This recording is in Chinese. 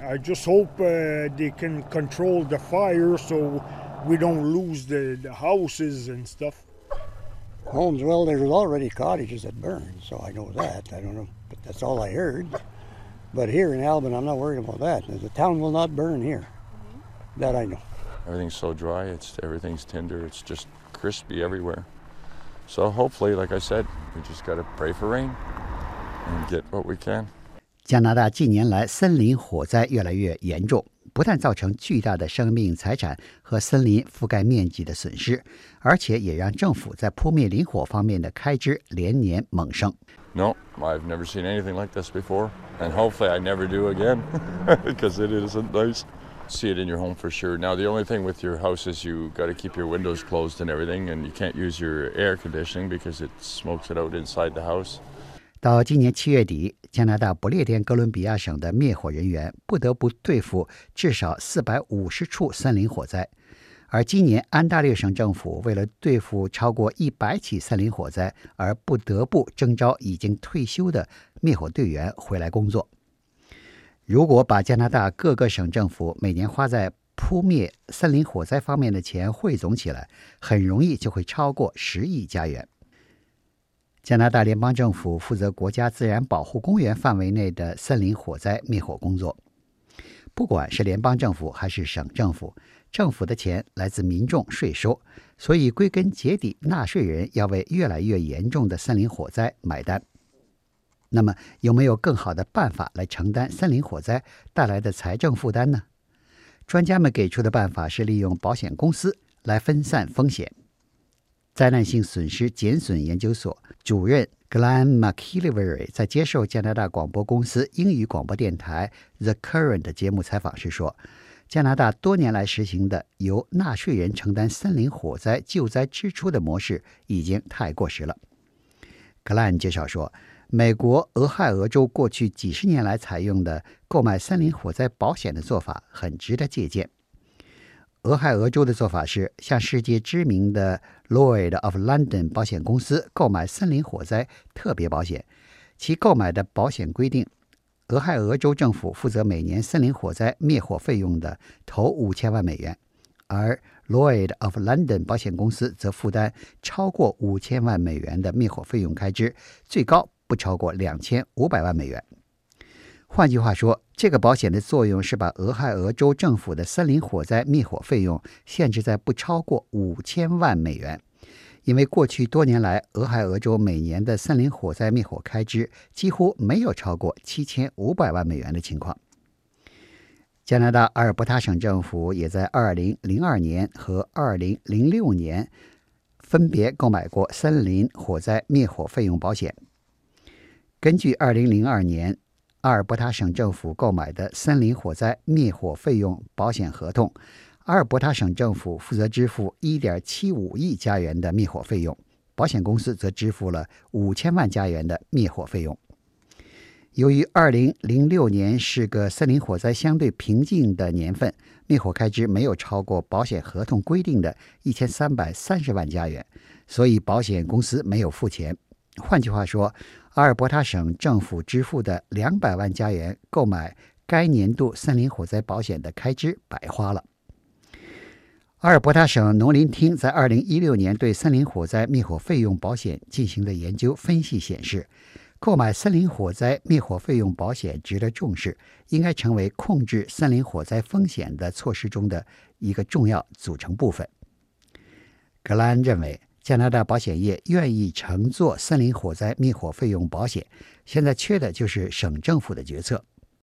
I just hope uh, they can control the fire so we don't lose the, the houses and stuff. Homes, well, there's already cottages that burn, so I know that. I don't know, but that's all I heard. But here in Albany, I'm not worried about that. The town will not burn here. That I know. Everything's so dry. It's everything's tender. It's just crispy everywhere. So hopefully, like I said, we just got to pray for rain and get what we can. 加拿大近年来森林火灾越来越严重，不但造成巨大的生命财产和森林覆盖面积的损失，而且也让政府在扑灭林火方面的开支连年猛升。No, I've never seen anything like this before, and hopefully I never do again, because it isn't nice. See it in your home for sure. Now, the only thing with your house is you got to keep your windows closed and everything, and you can't use your air conditioning because it smokes it out inside the house. 到今年七月底，加拿大不列颠哥伦比亚省的灭火人员不得不对付至少四百五十处森林火灾，而今年安大略省政府为了对付超过一百起森林火灾，而不得不征召已经退休的灭火队员回来工作。如果把加拿大各个省政府每年花在扑灭森林火灾方面的钱汇总起来，很容易就会超过十亿加元。加拿大联邦政府负责国家自然保护公园范围内的森林火灾灭火工作。不管是联邦政府还是省政府，政府的钱来自民众税收，所以归根结底，纳税人要为越来越严重的森林火灾买单。那么，有没有更好的办法来承担森林火灾带来的财政负担呢？专家们给出的办法是利用保险公司来分散风险。灾难性损失减损研究所主任 Glenn McKelvey 在接受加拿大广播公司英语广播电台 The Current 节目采访时说：“加拿大多年来实行的由纳税人承担森林火灾救灾支出的模式已经太过时了。” ”Glen 介绍说：“美国俄亥俄州过去几十年来采用的购买森林火灾保险的做法很值得借鉴。”俄亥俄州的做法是向世界知名的 Lloyd of London 保险公司购买森林火灾特别保险。其购买的保险规定，俄亥俄州政府负责每年森林火灾灭火费用的头五千万美元，而 Lloyd of London 保险公司则负担超过五千万美元的灭火费用开支，最高不超过两千五百万美元。换句话说，这个保险的作用是把俄亥俄州政府的森林火灾灭火费用限制在不超过五千万美元，因为过去多年来，俄亥俄州每年的森林火灾灭火开支几乎没有超过七千五百万美元的情况。加拿大阿尔伯塔省政府也在二零零二年和二零零六年分别购买过森林火灾灭火费用保险。根据二零零二年。阿尔伯塔省政府购买的森林火灾灭火费用保险合同，阿尔伯塔省政府负责支付1.75亿加元的灭火费用，保险公司则支付了5000万加元的灭火费用。由于2006年是个森林火灾相对平静的年份，灭火开支没有超过保险合同规定的1330万加元，所以保险公司没有付钱。换句话说。阿尔伯塔省政府支付的两百万加元购买该年度森林火灾保险的开支白花了。阿尔伯塔省农林厅在二零一六年对森林火灾灭火费用保险进行的研究分析显示，购买森林火灾灭火费用保险值得重视，应该成为控制森林火灾风险的措施中的一个重要组成部分。格兰认为。加拿大保险业愿意乘坐森林火灾灭火费用保险，现在缺的就是省政府的决策。